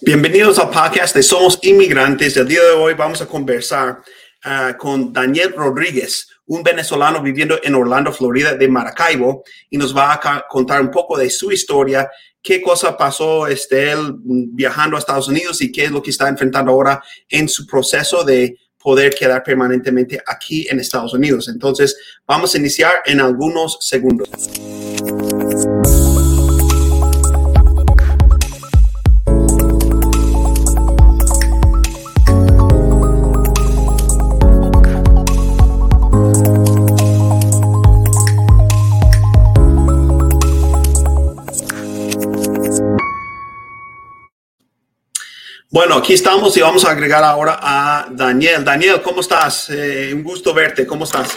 Bienvenidos al podcast de Somos Inmigrantes. El día de hoy vamos a conversar uh, con Daniel Rodríguez, un venezolano viviendo en Orlando, Florida, de Maracaibo, y nos va a contar un poco de su historia, qué cosa pasó este, él viajando a Estados Unidos y qué es lo que está enfrentando ahora en su proceso de poder quedar permanentemente aquí en Estados Unidos. Entonces, vamos a iniciar en algunos segundos. Bueno, aquí estamos y vamos a agregar ahora a Daniel. Daniel, ¿cómo estás? Eh, un gusto verte. ¿Cómo estás?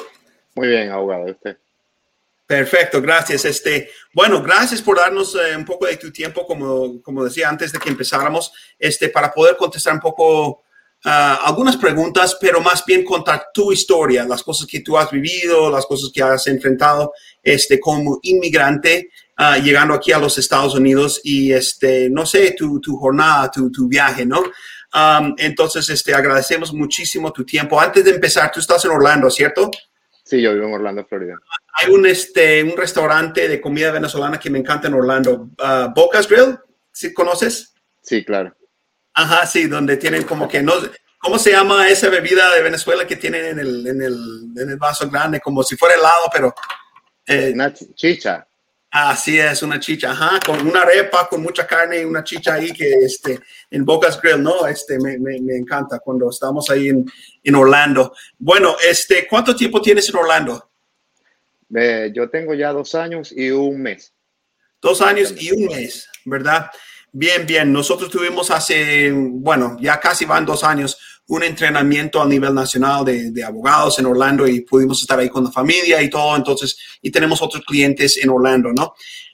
Muy bien, abogado. ¿Usted? Perfecto, gracias. Este, bueno, gracias por darnos eh, un poco de tu tiempo, como, como decía antes de que empezáramos, este, para poder contestar un poco ah, algunas preguntas, pero más bien contar tu historia, las cosas que tú has vivido, las cosas que has enfrentado este, como inmigrante Ah, llegando aquí a los Estados Unidos y, este, no sé, tu, tu jornada, tu, tu, viaje, ¿no? entonces, este, agradecemos muchísimo tu tiempo. Antes de empezar, tú estás en Orlando, ¿cierto? Sí, yo vivo en Orlando, Florida. Hay un, este, un restaurante de comida venezolana que me encanta en Orlando, uh, Bocas Grill, ¿sí conoces? Sí, claro. Ajá, sí, donde tienen como que no, ¿cómo se llama esa bebida de Venezuela que tienen en el, en el, en el vaso grande, como si fuera helado, pero... Eh, Una chicha. Así es, una chicha, ajá, con una arepa, con mucha carne y una chicha ahí que este, en Bocas Grill, ¿no? Este, me, me, me encanta cuando estamos ahí en, en, Orlando. Bueno, este, ¿cuánto tiempo tienes en Orlando? Eh, yo tengo ya dos años y un mes. Dos años y un mes, ¿verdad? Bien, bien. Nosotros tuvimos hace, bueno, ya casi van dos años, un entrenamiento a nivel nacional de, abogados en Orlando y pudimos estar ahí con la familia y todo. Entonces, y tenemos otros clientes en Orlando, ¿no?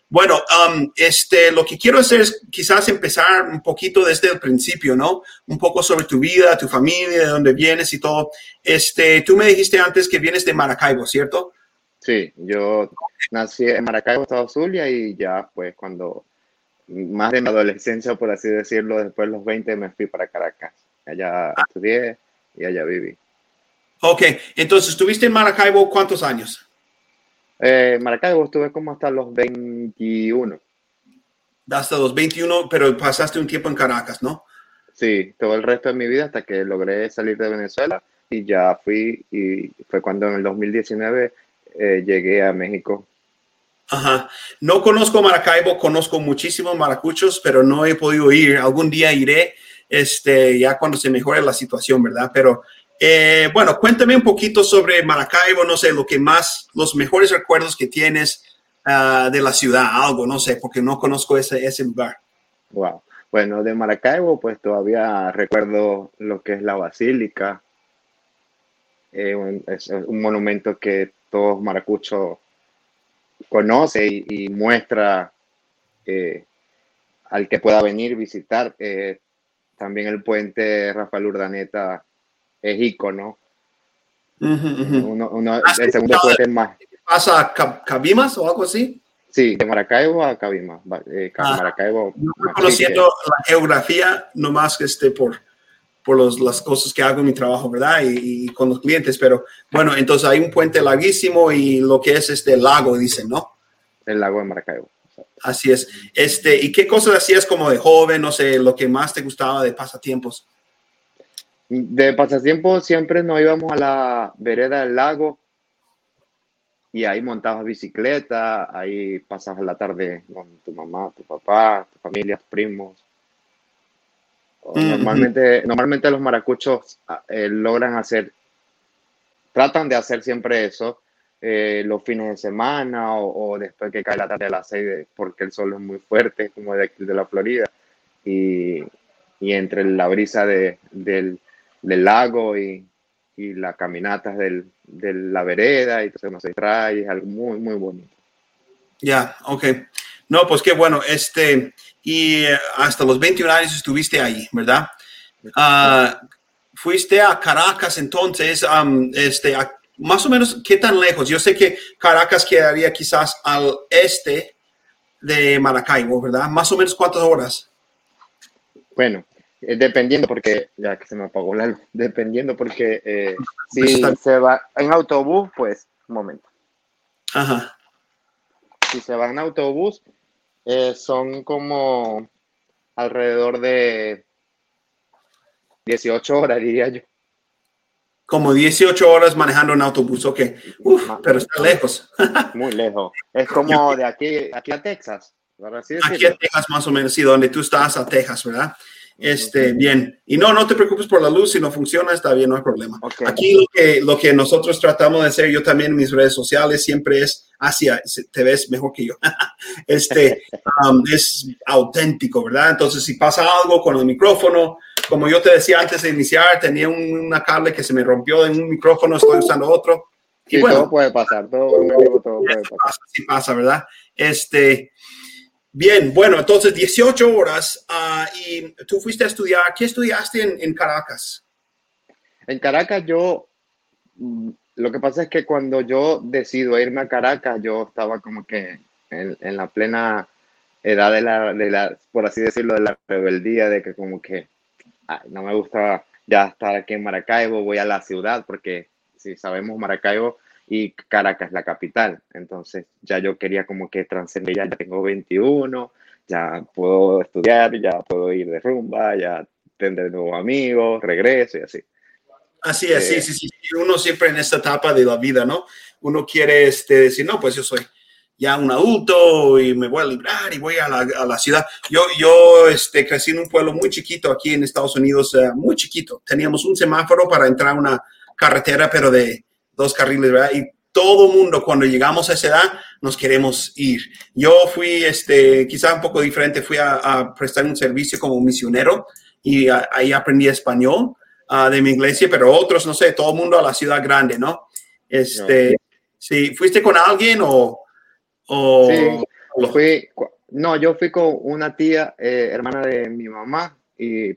Bueno, um, este, lo que quiero hacer es quizás empezar un poquito desde el principio, ¿no? Un poco sobre tu vida, tu familia, de dónde vienes y todo. Este, tú me dijiste antes que vienes de Maracaibo, ¿cierto? Sí, yo nací en Maracaibo, Estado Zulia, y ya, pues, cuando más de mi adolescencia, por así decirlo, después de los 20 me fui para Caracas. Allá estudié y allá viví. Ok, entonces, ¿estuviste en Maracaibo cuántos años? Eh, Maracaibo estuve como hasta los 21. Hasta los 21, pero pasaste un tiempo en Caracas, ¿no? Sí, todo el resto de mi vida hasta que logré salir de Venezuela y ya fui y fue cuando en el 2019 eh, llegué a México Ajá. No conozco Maracaibo, conozco muchísimos maracuchos, pero no he podido ir. Algún día iré, este, ya cuando se mejore la situación, ¿verdad? Pero eh, bueno, cuéntame un poquito sobre Maracaibo, no sé, lo que más, los mejores recuerdos que tienes uh, de la ciudad, algo, no sé, porque no conozco ese, ese lugar. Wow. Bueno, de Maracaibo, pues todavía recuerdo lo que es la basílica. Eh, es un monumento que todos maracuchos conoce y, muestra eh, al que pueda venir visitar. También el puente Rafael Urdaneta es ícono. Uno, el segundo puente más. ¿Pasa a Cabimas o algo así? Sí, de Maracaibo a Cabimas. Eh, ah, Maracaibo. conociendo la geografía, nomás que esté por, por los, las cosas que hago en mi trabajo, ¿verdad? Y, con los clientes, pero bueno, entonces hay un puente larguísimo y lo que es este lago, dicen, ¿no? El lago de Maracaibo. Así es. Este, ¿Y qué cosas hacías como de joven, no sé, lo que más te gustaba de pasatiempos? De pasatiempos siempre nos íbamos a la vereda del lago y ahí montabas bicicleta, ahí pasabas la tarde con tu mamá, tu papá, tu familia, primos Normalmente, normalmente los maracuchos ah, eh, logran hacer, tratan de hacer siempre eso eh, los fines de semana o, después que cae la tarde a las seis, porque el sol es muy fuerte, como de aquí de la Florida. Y, y entre la brisa de, del, del, lago y, y las caminatas del, de la vereda, y entonces uno se trae, es algo muy, muy bonito. Ya, ok. No, pues qué bueno. Este, y eh, hasta los 21 años estuviste ahí, ¿verdad? Uh, fuiste a Caracas entonces, um, este, más o menos, ¿qué tan lejos? Yo sé que Caracas quedaría quizás al este de Maracaibo, ¿verdad? Más o menos cuántas horas. Bueno, eh, dependiendo porque, ya que se me apagó la luz, dependiendo porque eh, si se va en autobús, pues, un momento. Ajá. Si se va en autobús, eh, son como alrededor de 18 horas, diría yo. Como 18 horas manejando en autobús, ok. Uf, pero está lejos. Muy lejos. Es como de aquí, aquí a Texas. Aquí a Texas, más o menos, sí, donde tú estás, a Texas, ¿verdad? Este, bien. Y no, no te preocupes por la luz, si no funciona, está bien, no hay problema. Aquí lo que, lo que nosotros tratamos de hacer, yo también en mis redes sociales, siempre es hacia, te ves mejor que yo. este, um, es auténtico, ¿verdad? Entonces, si pasa algo con el micrófono, como yo te decía antes de iniciar, tenía una cable que se me rompió en un micrófono, estoy usando otro. Y bueno, todo puede pasar, todo, todo puede pasar. Sí pasa, ¿verdad? Este, Bien, bueno, entonces 18 horas ah, y tú fuiste a estudiar. ¿Qué estudiaste en, Caracas? En Caracas yo, mm, lo que pasa es que cuando yo decido irme a Caracas, yo estaba como que en, la plena edad de la, de la, por así decirlo, de la rebeldía, de que como que no me gusta ya estar aquí en Maracaibo, voy a la ciudad, porque si sabemos Maracaibo y Caracas la capital. Entonces ya yo quería como que trascender, ya, tengo 21, ya puedo estudiar, ya puedo ir de rumba, ya tendré nuevos amigos, regreso y así. Así es, sí, eh, sí, sí. Uno siempre en esta etapa de la vida, ¿no? Uno quiere este, decir, no, pues yo soy ya un adulto y me voy a librar y voy a la, a la ciudad. Yo, yo este, crecí en un pueblo muy chiquito aquí en Estados Unidos, eh, muy chiquito. Teníamos un semáforo para entrar a una carretera, pero de, dos carriles, ¿verdad? Y todo mundo cuando llegamos a esa edad nos queremos ir. Yo fui, este, quizá un poco diferente, fui a, prestar un servicio como misionero y ahí aprendí español ah, de mi iglesia, pero otros, no sé, todo mundo a la ciudad grande, ¿no? Este, sí, ¿fuiste con alguien o...? O sí, fui, no, yo fui con una tía, eh, hermana de mi mamá, y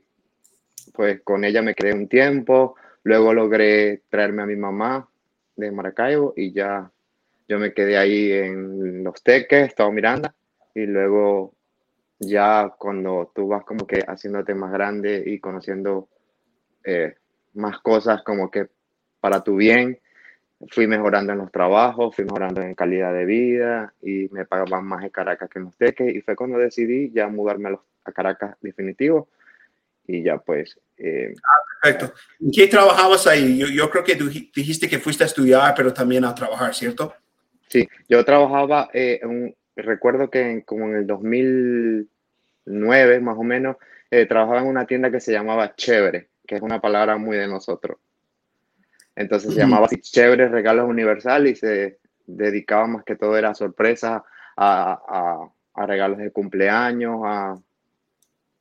pues con ella me quedé un tiempo, luego logré traerme a mi mamá de Maracaibo y ya yo me quedé ahí en Los Teques, estaba Miranda, y luego ya cuando tú vas como que haciéndote más grande y conociendo eh, más cosas como que para tu bien, fui mejorando en los trabajos, fui mejorando en calidad de vida y me pagaban más en Caracas que en Los Teques y fue cuando decidí ya mudarme a, los, a Caracas definitivo y ya pues... Eh, ah, perfecto. ¿En qué trabajabas ahí? Yo, yo, creo que tú dijiste que fuiste a estudiar, pero también a trabajar, ¿cierto? Sí, yo trabajaba, eh, recuerdo que como en el 2009 más o menos, eh, trabajaba en una tienda que se llamaba Chévere, que es una palabra muy de nosotros. Entonces se llamaba así Chévere Regalos Universal y se dedicaba más que todo era sorpresa a, a, a regalos de cumpleaños, a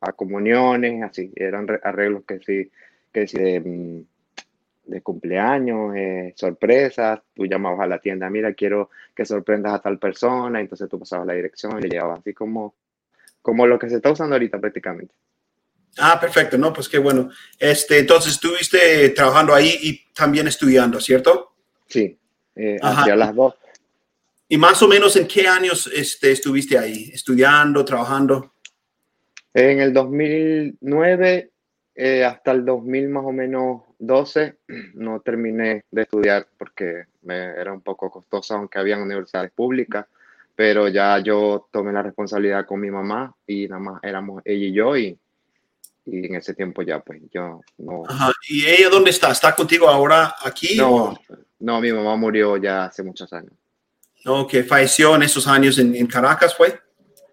a comuniones, así, eran arreglos que sí, que sí de, mm, de cumpleaños, eh, sorpresas, tú llamabas a la tienda, mira, quiero que sorprendas a tal persona, entonces tú pasabas la dirección y le llegabas así como, como lo que se está usando ahorita prácticamente. Ah, perfecto, no, pues qué bueno. Este, entonces estuviste trabajando ahí y también estudiando, ¿cierto? Sí, eh, hacia las dos. ¿Y más o menos en qué años este, estuviste ahí, estudiando, trabajando? En el 2009 eh, hasta el 2000 más o menos 12 no terminé de estudiar porque me era un poco costoso, aunque había universidades públicas, pero ya yo tomé la responsabilidad con mi mamá y nada más éramos ella y yo y, y en ese tiempo ya pues yo no... ¿Y ella dónde está? ¿Está contigo ahora aquí? No, no mi mamá murió ya hace muchos años. No, que falleció en esos años en, en Caracas, ¿fue?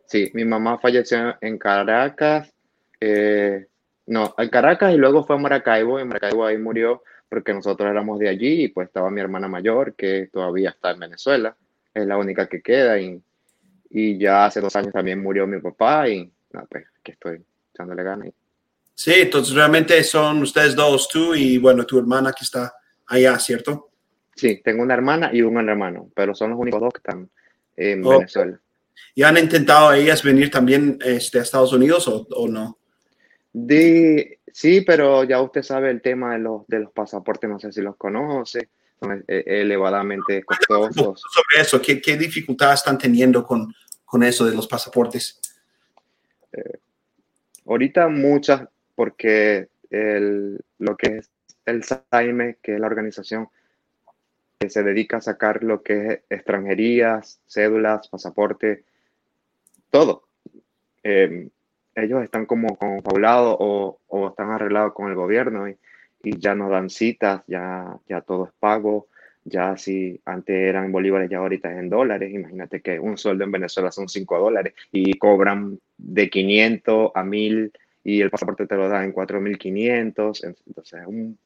Sí, mi mamá falleció en Caracas, eh, no, en Caracas y luego fue a Maracaibo, en Maracaibo ahí murió porque nosotros éramos de allí y pues estaba mi hermana mayor que todavía está en Venezuela, es la única que queda y, y ya hace dos años también murió mi papá y no, pues que estoy echándole ganas. Sí, entonces realmente son ustedes dos, tú y bueno, tu hermana que está allá, ¿cierto? Sí, tengo una hermana y un hermano, pero son los únicos dos que están en Venezuela. ¿Y han intentado ellas venir también este, a Estados Unidos o, no? De, sí, pero ya usted sabe el tema de los, de los pasaportes, no sé si los conoce, son e, elevadamente costosos. Sobre eso, ¿qué, qué dificultades están teniendo con, con eso de los pasaportes? Eh, Ahorita muchas, porque el, lo que es el SAIME, que es la organización que se dedica a sacar lo que es extranjerías, cédulas, pasaporte, todo. Em, ellos están como confabulados o, o, están arreglados con el gobierno y, y, ya no dan citas, ya, ya todo es pago, ya si antes eran bolívares, ya ahorita es en dólares. Imagínate que un sueldo en Venezuela son 5 dólares y cobran de 500 a 1000 y el pasaporte te lo dan en 4500. Entonces es un,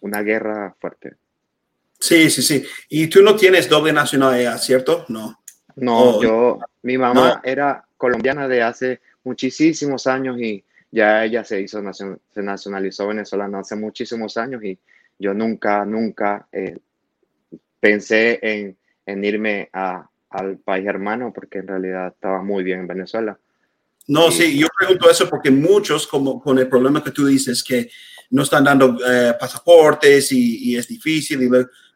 una guerra fuerte. Sí, sí, sí. Y tú no tienes doble nacionalidad, ¿cierto? No. No, yo, mi mamá era colombiana de hace muchísimos años y ya ella se hizo, se nacionalizó venezolana hace muchísimos años y yo nunca, nunca eh, pensé en, en irme a, al país hermano porque en realidad estaba muy bien en Venezuela. No, sí, yo pregunto eso porque muchos, como con el problema que tú dices, que no están dando eh, pasaportes y, y, es difícil, y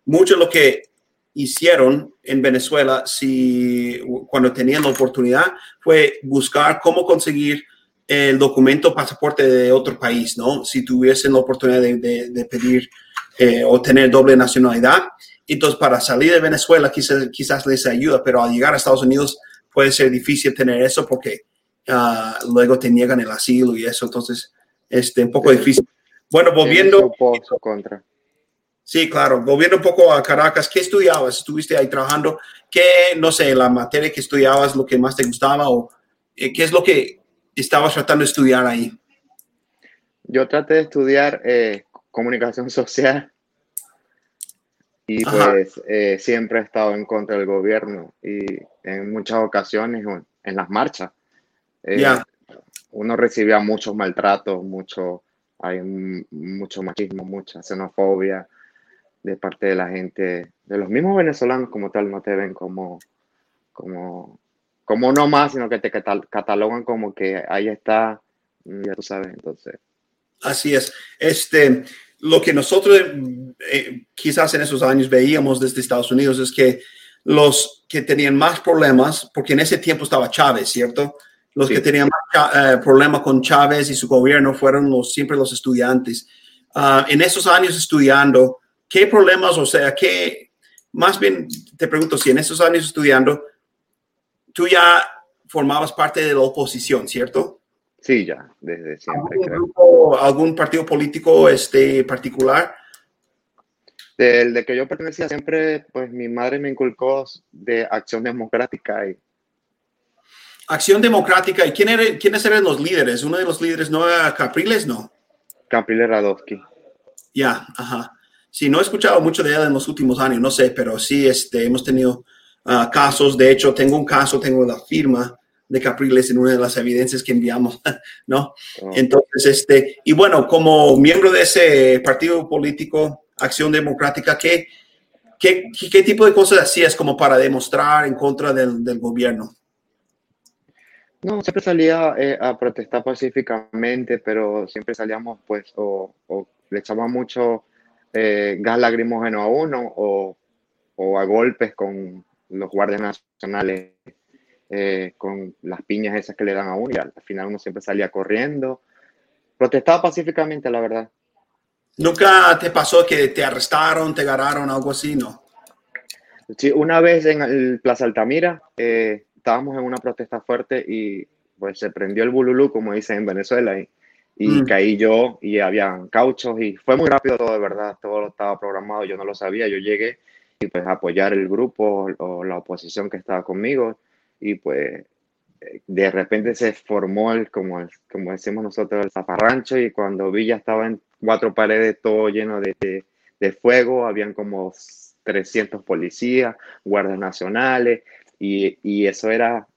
mucho lo que hicieron en Venezuela, si cuando tenían la oportunidad, fue buscar cómo conseguir el documento pasaporte de otro país, ¿no? Si tuviesen la oportunidad de, de, de pedir eh, o tener doble nacionalidad. Entonces, para salir de Venezuela quizás, quizás les ayuda, pero al llegar a Estados Unidos puede ser difícil tener eso porque uh, luego te niegan el asilo y eso. Entonces, este, un poco difícil. Bueno, volviendo... contra. Sí, claro. Volviendo un poco a Caracas, ¿qué estudiabas? ¿Estuviste ahí trabajando? ¿Qué, no sé, la materia que estudiabas, lo que más te gustaba o eh, qué es lo que estabas tratando de estudiar ahí? Yo traté de estudiar eh, comunicación social y pues eh, siempre he estado en contra del gobierno y en muchas ocasiones en las marchas. Eh, Uno recibía muchos maltratos, mucho, hay mucho machismo, mucha xenofobia de parte de la gente, de los mismos venezolanos como tal, no te ven como, como, como no más, sino que te catalogan como que ahí está, mm, ya tú sabes, entonces. Así es. Este, lo que nosotros eh, quizás en esos años veíamos desde Estados Unidos es que los que tenían más problemas, porque en ese tiempo estaba Chávez, ¿cierto? Los sí. que tenían más uh, problemas con Chávez y su gobierno fueron los, siempre los estudiantes. Uh, en esos años estudiando, ¿Qué problemas, o sea, qué, más bien te pregunto si en esos años estudiando, tú ya formabas parte de la oposición, ¿cierto? Sí, ya, desde siempre. ¿Algún, grupo, ¿algún partido político este, particular? Del de que yo pertenecía siempre, pues mi madre me inculcó de Acción Democrática. Y... Acción Democrática, ¿y quién era, quiénes eran los líderes? Uno de los líderes no era Capriles, ¿no? Capriles Radowski. Ya, ajá. Sí, no he escuchado mucho de ella en los últimos años, no sé, pero sí este, hemos tenido uh, casos. De hecho, tengo un caso, tengo la firma de Capriles en una de las evidencias que enviamos, ¿no? Oh. Entonces, este, y bueno, como miembro de ese partido político, Acción Democrática, ¿qué, qué, qué tipo de cosas hacías como para demostrar en contra del, del gobierno? No, siempre salía eh, a protestar pacíficamente, pero siempre salíamos, pues, o, o le echaba mucho eh, gas lacrimógeno a uno o, o, a golpes con los guardias nacionales, eh, con las piñas esas que le dan a uno y al final uno siempre salía corriendo. Protestaba pacíficamente, la verdad. ¿Nunca te pasó que te arrestaron, te agarraron, algo así, no? Sí, una vez en el Plaza Altamira eh, estábamos en una protesta fuerte y pues se prendió el bululú, como dicen en Venezuela, y y mm. caí yo y habían cauchos y fue muy rápido todo de verdad, todo estaba programado, yo no lo sabía, yo llegué y pues apoyar el grupo o la oposición que estaba conmigo y pues de repente se formó el, como, el, como decimos nosotros, el zaparrancho y cuando vi ya estaba en cuatro paredes todo lleno de, de, de fuego, habían como 300 policías, guardias nacionales y, y eso era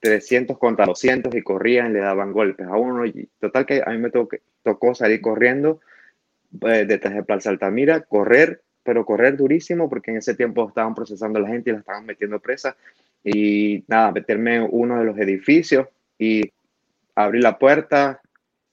300 contra 200 y corrían, le daban golpes a uno. Y total que a mí me tocó, salir corriendo eh, detrás de Plaza Altamira, correr, pero correr durísimo porque en ese tiempo estaban procesando a la gente y la estaban metiendo presa. Y nada, meterme en uno de los edificios y abrí la puerta,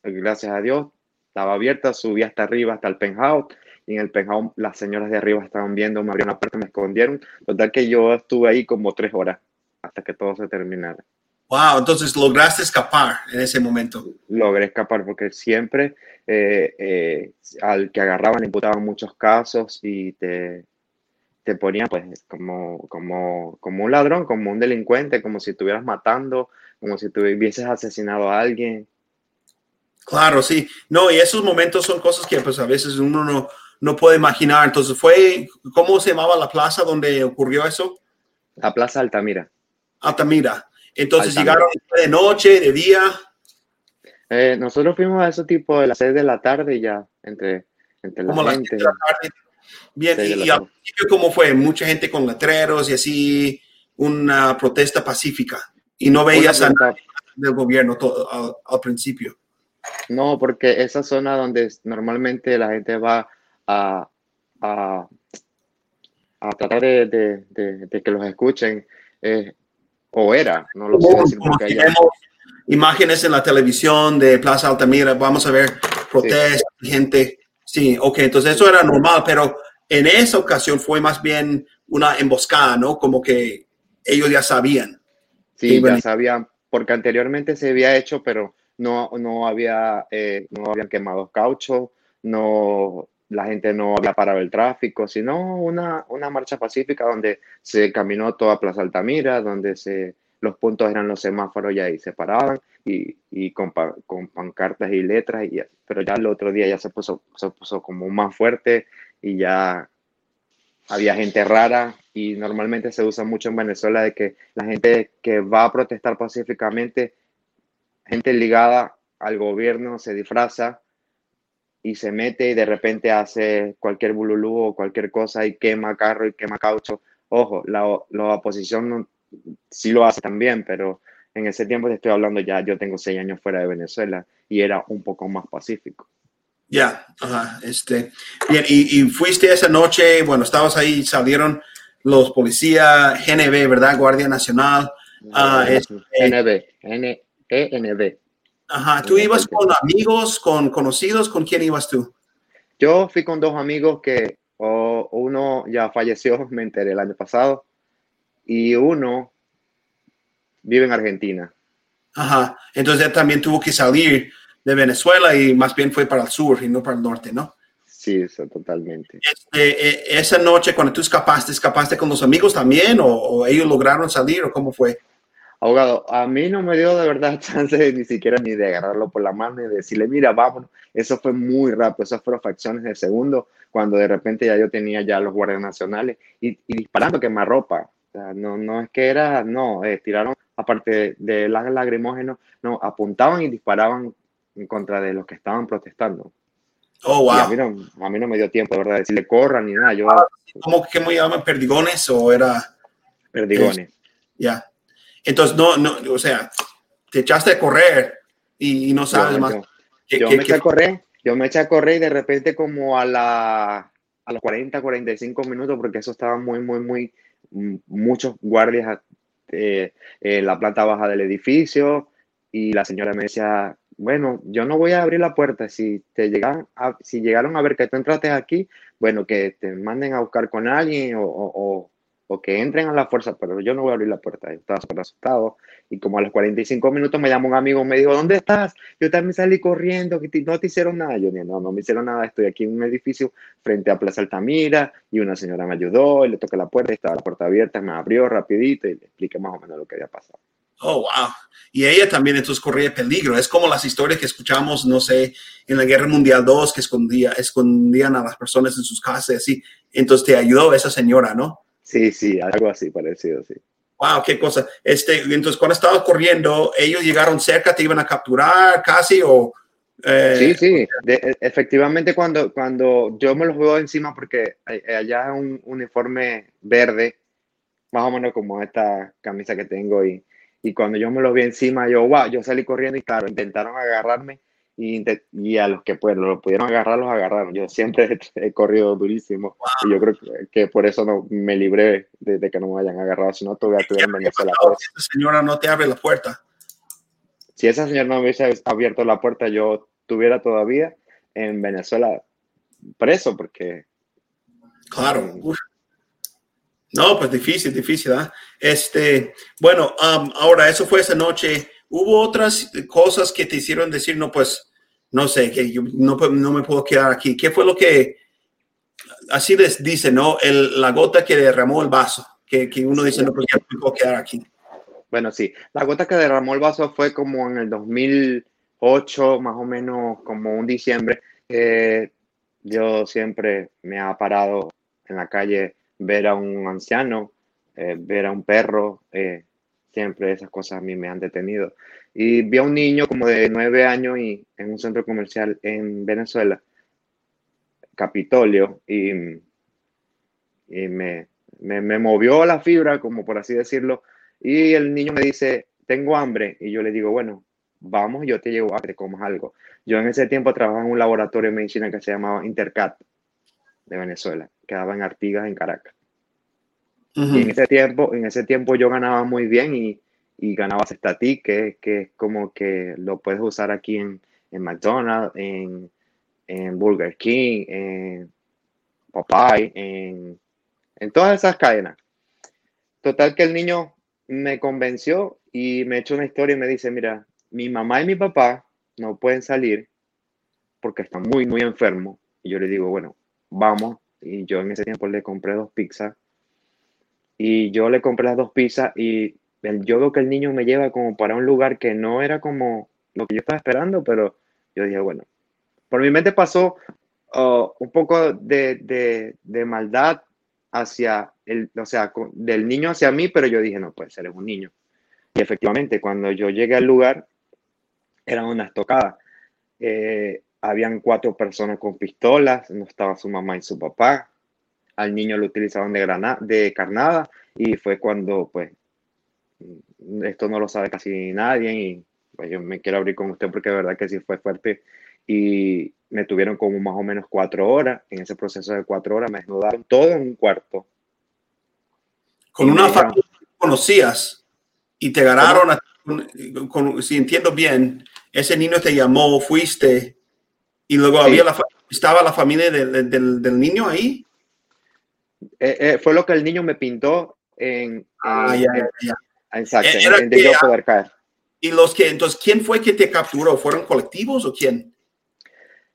gracias a Dios, estaba abierta, subí hasta arriba, hasta el penthouse. Y en el penthouse las señoras de arriba estaban viendo, me abrieron la puerta, me escondieron. Total que yo estuve ahí como tres horas hasta que todo se terminara. Wow, entonces lograste escapar en ese momento. Logré escapar porque siempre eh, eh, al que agarraban le imputaban muchos casos y te, te ponían pues como, como, como un ladrón, como un delincuente, como si estuvieras matando, como si hubieses asesinado a alguien. Claro, sí. No, y esos momentos son cosas que pues a veces uno no, no puede imaginar. Entonces fue, ¿cómo se llamaba la plaza donde ocurrió eso? La Plaza Altamira. Altamira. Entonces llegaron de noche, de día. Eh, nosotros fuimos a ese tipo de las 6 de la tarde ya, entre, entre la gente. Bien, y, al principio, ¿cómo fue? Mucha gente con letreros y así, una protesta pacífica. Y no veías a nadie del gobierno todo, al, principio. No, porque esa zona donde normalmente la gente va a, a, a tratar de, de, de, que los escuchen, eh, o era, no lo sé decir porque imágenes en la televisión de Plaza Altamira, vamos a ver protestas, gente. Sí, ok, entonces eso era normal, pero en esa ocasión fue más bien una emboscada, ¿no? Como que ellos ya sabían. Sí, ya sabían, porque anteriormente se había hecho, pero no, no, había, eh, no habían quemado caucho, no, la gente no había parado el tráfico, sino una, una marcha pacífica donde se caminó toda Plaza Altamira, donde se, los puntos eran los semáforos y ahí se paraban y, y con, con, pancartas y letras, y, pero ya el otro día ya se puso, se puso como más fuerte y ya había gente rara y normalmente se usa mucho en Venezuela de que la gente que va a protestar pacíficamente, gente ligada al gobierno se disfraza y se mete y de repente hace cualquier bululú o cualquier cosa y quema carro y quema caucho. Ojo, la, la oposición sí lo hace también, pero en ese tiempo te estoy hablando ya, yo tengo seis años fuera de Venezuela y era un poco más pacífico. Ya, ajá, este, bien, y, fuiste esa noche, bueno, estabas ahí, salieron los policías, GNB, ¿verdad? Guardia Nacional. Uh, este, NB, N-E-N-B. Ajá, ¿tú ibas con amigos, con conocidos? ¿Con quién ibas tú? Yo fui con dos amigos que uno ya falleció, me enteré el año pasado, y uno vive en Argentina. Ajá, entonces él también tuvo que salir de Venezuela y más bien fue para el sur y no para el norte, ¿no? Sí, eso totalmente. Este, e, esa noche, cuando tú escapaste, ¿escapaste con los amigos también o ellos lograron salir o cómo fue? Abogado, a mí no me dio de verdad chance ni siquiera ni de agarrarlo por la mano y decirle, mira, vámonos. Eso fue muy rápido, esas fueron fracciones de segundo, cuando de repente ya yo tenía ya los guardias nacionales y, disparando quemarropa. O no, no es que era, no, eh, tiraron, aparte de las lagrimógenos, no, apuntaban y disparaban en contra de los que estaban protestando. Oh, wow. A mí, no, a mí, no, me dio tiempo, de verdad, decirle corran ni nada. Yo, ¿Cómo que me llaman? ¿Perdigones o era? Perdigones. Ya. Entonces, no, no, o sea, te echaste a correr y, no sabes más. Yo, me eché a correr, yo me eché a correr y de repente como a, la, a los 40, 45 minutos, porque eso estaba muy, muy, muy, mm, muchos guardias eh, en la planta baja del edificio y la señora me decía, bueno, yo no voy a abrir la puerta, si te llegan a, si llegaron a ver que tú entraste aquí, bueno, que te manden a buscar con alguien o o que entren a la fuerza, pero yo no voy a abrir la puerta. Yo estaba súper asustado. Y como a los 45 minutos me llamó un amigo, me dijo, ¿dónde estás? Yo también salí corriendo, que no te hicieron nada. Yo dije, no, no me hicieron nada. Estoy aquí en un edificio frente a Plaza Altamira y una señora me ayudó y le toqué la puerta y estaba la puerta abierta, me abrió rapidito y le expliqué más o menos lo que había pasado. Oh, wow. Y ella también entonces corría peligro. Es como las historias que escuchamos, no sé, en la Guerra Mundial II, que escondía, escondían a las personas en sus casas así. Entonces te ayudó esa señora, ¿no? Sí, sí, algo así parecido, sí. Wow, qué cosa. Este, entonces, cuando estabas corriendo, ellos llegaron cerca, te iban a capturar casi o. Eh, sí, sí. E, efectivamente, cuando, cuando yo me los veo encima, porque allá es un uniforme verde, más o menos como esta camisa que tengo, y, y cuando yo me los vi encima, yo, wow, yo salí corriendo y claro, intentaron agarrarme y, a los que pues, lo pudieron agarrar, los agarraron. Yo siempre he, corrido durísimo y yo creo que, por eso no me libré de, que no me hayan agarrado, si no tuviera en Venezuela. Si esa señora no te abre la puerta. Si esa señora no hubiese abierto la puerta, yo estuviera todavía en Venezuela preso porque... Claro. No, pues difícil, difícil. ¿ah? Este, bueno, um, ahora eso fue esa noche. ¿Hubo otras cosas que te hicieron decir, no, pues, no sé, que yo no, no me puedo quedar aquí? ¿Qué fue lo que, así les dice, ¿no? El, la gota que derramó el vaso, que, que uno dice, no, pues ya me puedo quedar aquí. Bueno, sí, la gota que derramó el vaso fue como en el 2008, más o menos como un diciembre. yo siempre me ha parado en la calle ver a un anciano, eh, ver a un perro, eh, siempre esas cosas a mí me han detenido. Y vi a un niño como de nueve años y, en un centro comercial en Venezuela, Capitolio, y, y me, me, me, movió la fibra, como por así decirlo, y el niño me dice, tengo hambre, y yo le digo, bueno, vamos, yo te llevo a que comas algo. Yo en ese tiempo trabajaba en un laboratorio de medicina que se llamaba Intercat de Venezuela, quedaba en Artigas, en Caracas. Y en ese tiempo, en ese tiempo yo ganaba muy bien y, y ganaba Cestati, que, que es como que lo puedes usar aquí en, en McDonald's, en, en, Burger King, en Popeye, en, en todas esas cadenas. Total que el niño me convenció y me echó una historia y me dice, mira, mi mamá y mi papá no pueden salir porque están muy, muy enfermos. Y yo le digo, bueno, vamos. Y yo en ese tiempo le compré dos pizzas. Y yo le compré las dos pizzas y yo veo que el niño me lleva como para un lugar que no era como lo que yo estaba esperando, pero yo dije, bueno, por mi mente pasó uh, un poco de, de, maldad hacia el, o sea, del niño hacia mí, pero yo dije, no puede ser, es un niño. Y efectivamente, cuando yo llegué al lugar, eran unas tocadas. Eh, habían cuatro personas con pistolas, no estaba su mamá y su papá. Al niño lo utilizaban de, granada, de carnada y fue cuando, pues, esto no lo sabe casi nadie y pues yo me quiero abrir con usted porque de verdad que sí fue fuerte y me tuvieron como más o menos cuatro horas. En ese proceso de cuatro horas me desnudaron todo en un cuarto. Con una familia que conocías y te ganaron, si entiendo bien, ese niño te llamó, fuiste y luego había la, estaba la familia del, del, niño ahí. Eh, eh, fue lo que el niño me pintó en, ah, ya, ya. Exacto, en. ¿Y los que, entonces, quién fue que te capturó? ¿Fueron colectivos o quién?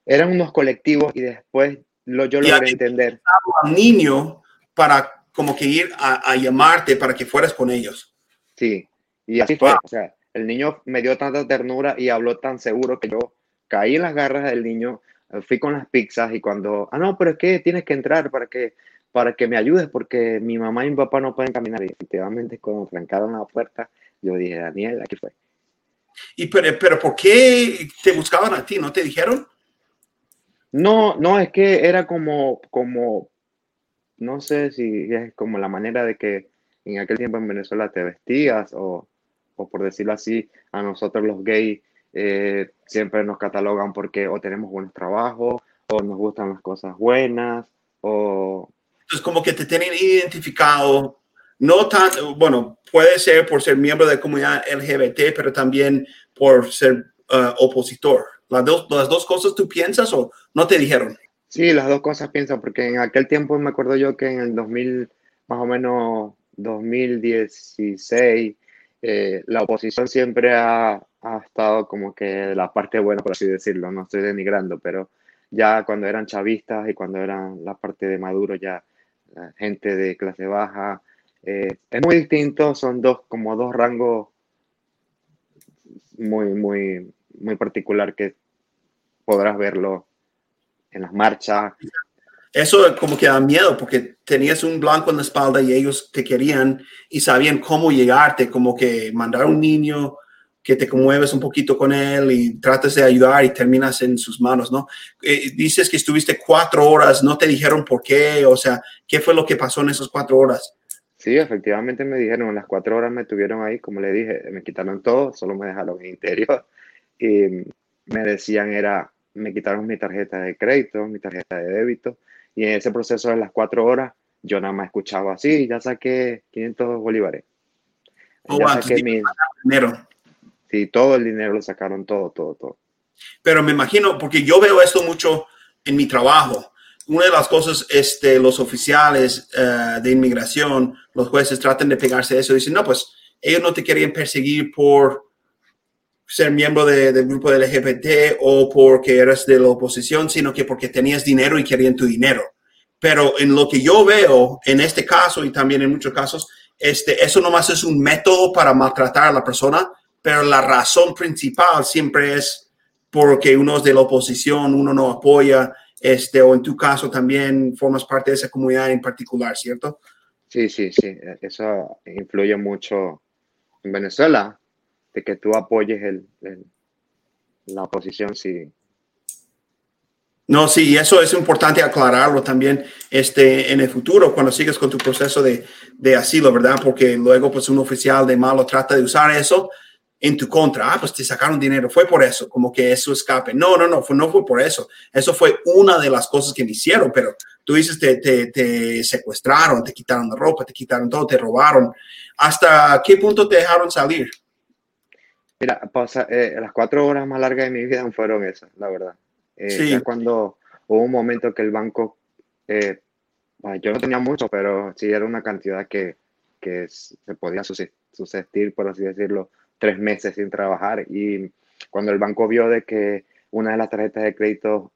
Eran unos colectivos y después lo, yo logré entender. Un niño para como que ir a, a, llamarte para que fueras con ellos. Sí, y así fue. O sea, el niño me dio tanta ternura y habló tan seguro que yo caí en las garras del niño, fui con las pizzas y cuando, ah, no, pero es que tienes que entrar para que, para que me ayudes porque mi mamá y mi papá no pueden caminar. Y efectivamente, cuando trancaron la puerta, yo dije, Daniel, aquí fue. ¿Y pero, pero por qué te buscaban a ti? ¿No te dijeron? No, no, es que era como, como, no sé si es como la manera de que en aquel tiempo en Venezuela te vestías o, o por decirlo así, a nosotros los gays eh, siempre nos catalogan porque o tenemos buenos trabajos, o nos gustan las cosas buenas, o... Entonces, como que te tienen identificado, no tan, bueno, puede ser por ser miembro de la comunidad LGBT, pero también por ser uh, opositor. ¿Las dos, ¿Las dos cosas tú piensas o no te dijeron? Sí, las dos cosas pienso, porque en aquel tiempo me acuerdo yo que en el 2000, más o menos 2016, eh, la oposición siempre ha, ha estado como que la parte buena, por así decirlo, no estoy denigrando, pero ya cuando eran chavistas y cuando eran la parte de Maduro, ya gente de clase baja, eh, es muy distinto, son dos, como dos rangos muy, muy, muy particular que podrás verlo en las marchas. Eso como que da miedo porque tenías un blanco en la espalda y ellos te querían y sabían cómo llegarte, como que mandar un niño que te conmueves un poquito con él y tratas de ayudar y terminas en sus manos, ¿no? Eh, dices que estuviste cuatro horas, no te dijeron por qué, o sea, ¿qué fue lo que pasó en esas cuatro horas? Sí, efectivamente me dijeron, las cuatro horas me tuvieron ahí, como le dije, me quitaron todo, solo me dejaron en interior y me decían era, me quitaron mi tarjeta de crédito, mi tarjeta de débito y en ese proceso de las cuatro horas yo nada más escuchaba así, ya saqué 500 bolívares. Oh, ya saqué mi dinero. Sí, todo el dinero lo sacaron, todo, todo, todo. Pero me imagino, porque yo veo esto mucho en mi trabajo, una de las cosas, este, los oficiales eh, de inmigración, los jueces tratan de pegarse a eso. Dicen, no, pues ellos no te querían perseguir por ser miembro del grupo del LGBT o porque eres de la oposición, sino que porque tenías dinero y querían tu dinero. Pero en lo que yo veo, en este caso y también en muchos casos, este, eso nomás es un método para maltratar a la persona, pero la razón principal siempre es porque uno es de la oposición, uno no apoya, este, o en tu caso también formas parte de esa comunidad en particular, ¿cierto? Sí, sí, sí, eso influye mucho en Venezuela, de que tú apoyes el, la oposición, sí. No, sí, eso es importante aclararlo también este, en el futuro, cuando sigues con tu proceso de, de asilo, ¿verdad? Porque luego, pues, un oficial de malo trata de usar eso en tu contra. Ah, pues te sacaron dinero, fue por eso, como que eso escape. No, no, no, fue, no fue por eso. Eso fue una de las cosas que me hicieron, pero tú dices, te, te, te secuestraron, te quitaron la ropa, te quitaron todo, te robaron. ¿Hasta qué punto te dejaron salir? Mira, pasa, eh, las cuatro horas más largas de mi vida fueron esas, la verdad. Eh, sí. cuando hubo un momento que el banco, eh, yo no tenía mucho, pero sí era una cantidad que, que se podía susistir, por así decirlo, tres meses sin trabajar. Y cuando el banco vio de que una de las tarjetas de crédito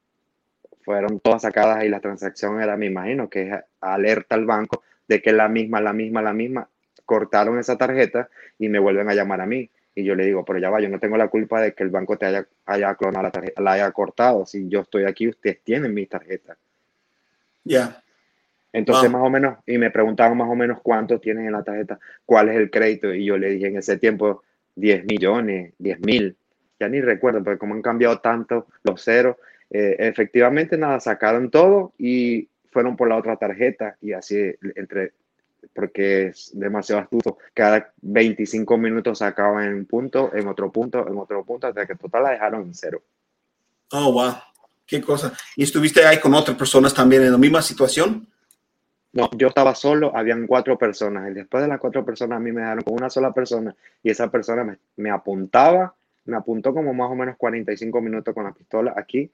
fueron todas sacadas y la transacción era, me imagino, que es alerta al banco de que la misma, la misma, la misma, cortaron esa tarjeta y me vuelven a llamar a mí. Y yo le digo, pero ya va, yo no tengo la culpa de que el banco te haya, haya clonado la tarjeta, la haya cortado. Si yo estoy aquí, ustedes tienen mi tarjeta. Ya. Entonces, más o menos, y me preguntaban más o menos cuánto tienen en la tarjeta, cuál es el crédito. Y yo le dije en ese tiempo, 10 millones, 10 mil. Ya ni recuerdo, porque como han cambiado tanto los ceros, eh, efectivamente, nada, sacaron todo y fueron por la otra tarjeta y así entre porque es demasiado astuto. Cada 25 minutos sacaban en un punto, en otro punto, en otro punto, hasta que total la dejaron en cero. Oh, wow. Qué cosa. ¿Y estuviste ahí con otras personas también en la misma situación? No, yo estaba solo, habían cuatro personas. Y después de las cuatro personas, a mí me dejaron con una sola persona. Y esa persona me, me apuntaba, me apuntó como más o menos 45 minutos con la pistola aquí.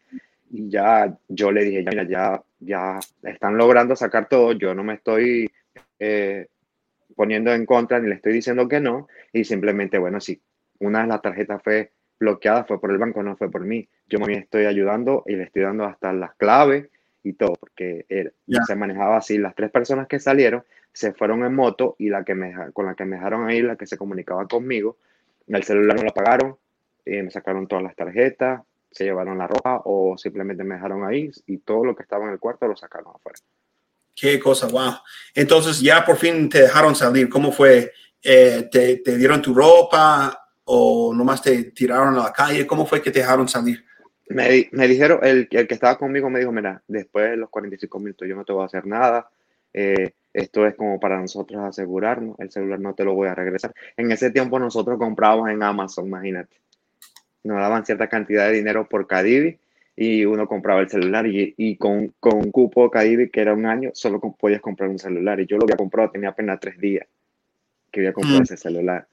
Y ya yo le dije, ya, ya, ya están logrando sacar todo. Yo no me estoy eh, poniendo en contra ni le estoy diciendo que no. Y simplemente, bueno, si una de las tarjetas fue bloqueada, fue por el banco, no fue por mí. Yo me estoy ayudando y le estoy dando hasta las claves y todo, porque se manejaba así. Las tres personas que salieron se fueron en moto y la que me, con la que me dejaron ahí, la que se comunicaba conmigo, el celular no lo pagaron, me sacaron todas las tarjetas, se llevaron la ropa o simplemente me dejaron ahí y todo lo que estaba en el cuarto lo sacaron afuera. Qué cosa, wow. Entonces ya por fin te dejaron salir. ¿Cómo fue? Eh, te, ¿Te dieron tu ropa o nomás te tiraron a la calle? ¿Cómo fue que te dejaron salir? Me, me dijeron, el, el, que estaba conmigo me dijo, mira, después de los 45 minutos yo no te voy a hacer nada. Eh, esto es como para nosotros asegurarnos, el celular no te lo voy a regresar. En ese tiempo nosotros comprábamos en Amazon, imagínate. Nos daban cierta cantidad de dinero por Cadivi y uno compraba el celular y, y con, con, un cupo Cadivi que era un año, solo podías comprar un celular. Y yo lo había comprado, tenía apenas tres días que había comprado mm. ese celular.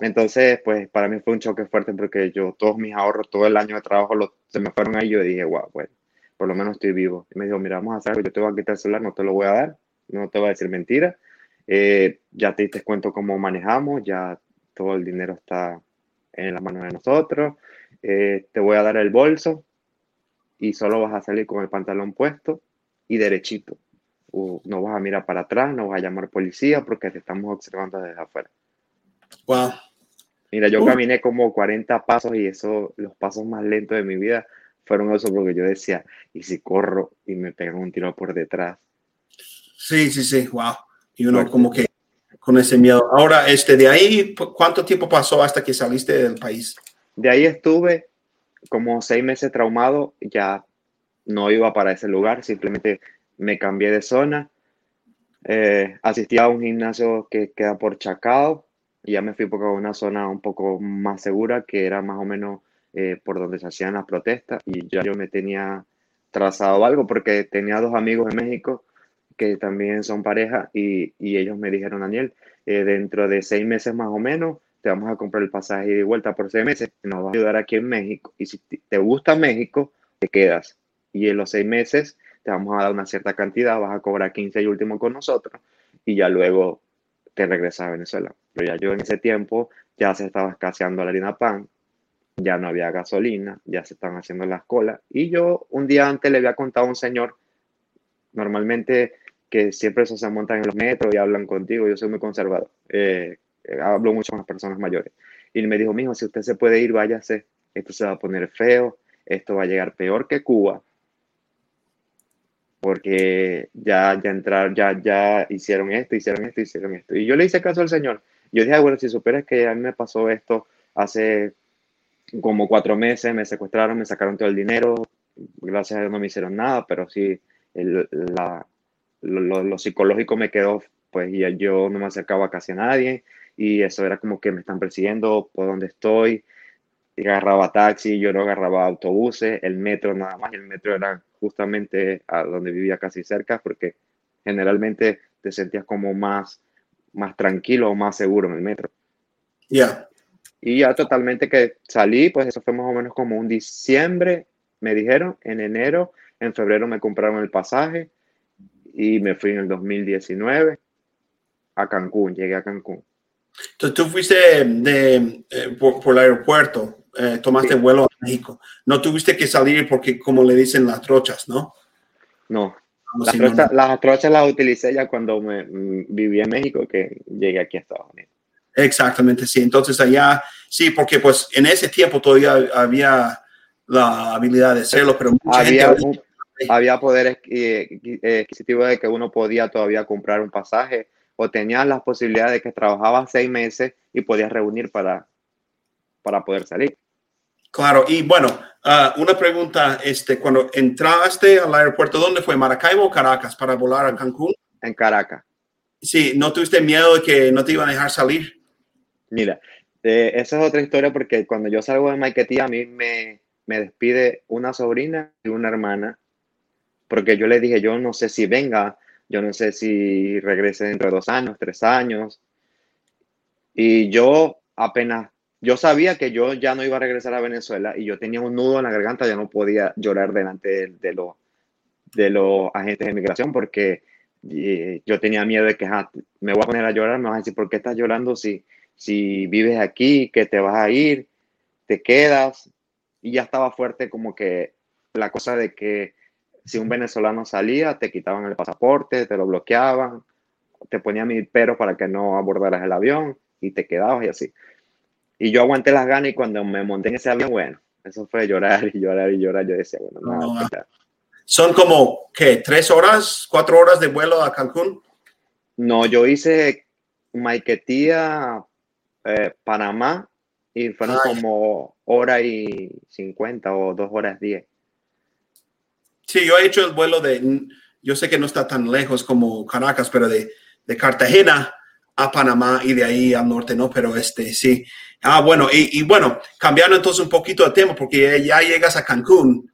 Entonces, pues para mí fue un choque fuerte porque yo, todos mis ahorros, todo el año de trabajo lo, se me fueron ahí. Yo dije, wow, bueno, por lo menos estoy vivo. Y me dijo, mira, vamos a hacer algo, yo te voy a quitar el celular, no te lo voy a dar, no te voy a decir mentira. Eh, ya te diste cuenta cómo manejamos, ya todo el dinero está en las manos de nosotros. Eh, te voy a dar el bolso y solo vas a salir con el pantalón puesto y derechito. no vas a mirar para atrás, no vas a llamar policía porque te estamos observando desde afuera. Wow. Mira, yo caminé como 40 pasos y eso, los pasos más lentos de mi vida fueron eso porque yo decía, ¿y si corro y me pegan un tiro por detrás? Sí, sí, sí, wow. Y uno como que con ese miedo. Ahora, este, de ahí, ¿cuánto tiempo pasó hasta que saliste del país? De ahí estuve como seis meses traumado, ya no iba para ese lugar, simplemente me cambié de zona. Eh, asistí a un gimnasio que queda por Chacao, y ya me fui por una zona un poco más segura, que era más o menos eh, por donde se hacían las protestas, y ya yo me tenía trazado algo, porque tenía dos amigos en México que también son pareja, y, y ellos me dijeron, Daniel, eh, dentro de seis meses más o menos, te vamos a comprar el pasaje de vuelta por seis meses, nos va a ayudar aquí en México, y si te gusta México, te quedas. Y en los seis meses te vamos a dar una cierta cantidad, vas a cobrar 15 y último con nosotros y ya luego te regresas a Venezuela. Pero ya yo en ese tiempo ya se estaba escaseando la harina pan, ya no había gasolina, ya se estaban haciendo las colas. Y yo un día antes le había contado a un señor, normalmente que siempre se montan en los metros y hablan contigo, yo soy muy conservador, eh, eh, hablo mucho con las personas mayores. Y me dijo, mijo, si usted se puede ir, váyase, esto se va a poner feo, esto va a llegar peor que Cuba, porque ya, ya entrar, ya, ya hicieron esto, hicieron esto, hicieron esto. Y yo le hice caso al señor. Yo dije, ah, bueno, si supieras que a mí me pasó esto hace como cuatro meses, me secuestraron, me sacaron todo el dinero, gracias a Dios no me hicieron nada, pero sí, la, lo, psicológico me quedó, pues y yo no me acercaba casi a nadie y eso era como que me están persiguiendo por donde estoy. Y agarraba taxi, yo no agarraba autobuses, el metro nada más, el metro era justamente a donde vivía casi cerca porque generalmente te sentías como más, más tranquilo o más seguro en el metro. Ya. Y ya totalmente que salí, pues eso fue más o menos como un diciembre, me dijeron, en enero, en febrero me compraron el pasaje y me fui en el 2019 a Cancún, llegué a Cancún. Entonces tú fuiste de, eh, por, el aeropuerto, eh, tomaste vuelo a México. No tuviste que salir porque, como le dicen, las trochas, ¿no? No. Las, trochas, las utilicé ya cuando me, mm, viví en México, que llegué aquí a Estados Unidos. Exactamente, sí. Entonces allá, sí, porque pues en ese tiempo todavía había la habilidad de hacerlo, pero mucha había, gente había poder adquisitivo de que uno podía todavía comprar un pasaje o tenía las posibilidades de que trabajaba seis meses y podías reunir para, para poder salir. Claro, y bueno, ah, una pregunta, este, cuando entraste al aeropuerto, ¿dónde fue? ¿Maracaibo o Caracas para volar a Cancún? En Caracas. Sí, ¿no tuviste miedo de que no te iban a dejar salir? Mira, eh, esa es otra historia porque cuando yo salgo de Maiquetía a mí me, me despide una sobrina y una hermana porque yo le dije, yo no sé si venga, yo no sé si regrese dentro de dos años, tres años. Y yo apenas, yo sabía que yo ya no iba a regresar a Venezuela y yo tenía un nudo en la garganta, ya no podía llorar delante de, de, los, de los agentes de migración porque yo tenía miedo de que me voy a poner a llorar, me vas a decir, ¿por qué estás llorando si, si vives aquí, que te vas a ir, te quedas? Y ya estaba fuerte como que la cosa de que si un venezolano salía, te quitaban el pasaporte, te lo bloqueaban, te ponían mil peros para que no abordaras el avión y te quedabas y así. Y yo aguanté las ganas y cuando me monté en ese avión, bueno, eso fue llorar y llorar y llorar. Yo decía, bueno, no, no. Son como, ¿qué? ¿Tres horas, cuatro horas de vuelo a Cancún? No, yo hice Maiquetía, eh, Panamá, y fueron como hora y cincuenta o dos horas diez. Sí, yo he hecho el vuelo de, yo sé que no está tan lejos como Caracas, pero de, de Cartagena a Panamá y de ahí al norte, ¿no? Pero este, sí. Ah, bueno, y, y, bueno, cambiando entonces un poquito de tema, porque ya llegas a Cancún,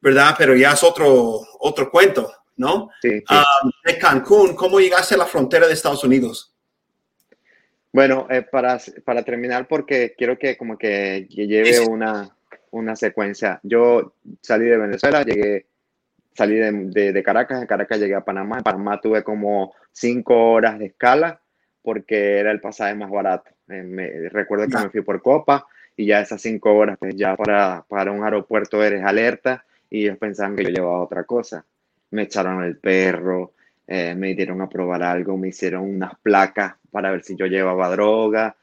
¿verdad? Pero ya es otro, otro cuento, ¿no? Sí, ah, de Cancún, ¿cómo llegaste a la frontera de Estados Unidos? Bueno, eh, para, para terminar, porque quiero que como que lleve una, una secuencia. Yo salí de Venezuela, llegué salí de, de, Caracas, de Caracas llegué a Panamá, en Panamá tuve como cinco horas de escala porque era el pasaje más barato. Eh, me, recuerdo que me fui por Copa y ya esas cinco horas, pues ya para, para un aeropuerto eres alerta y ellos pensaban que yo llevaba otra cosa. Me echaron el perro, eh, me dieron a probar algo, me hicieron unas placas para ver si yo llevaba droga,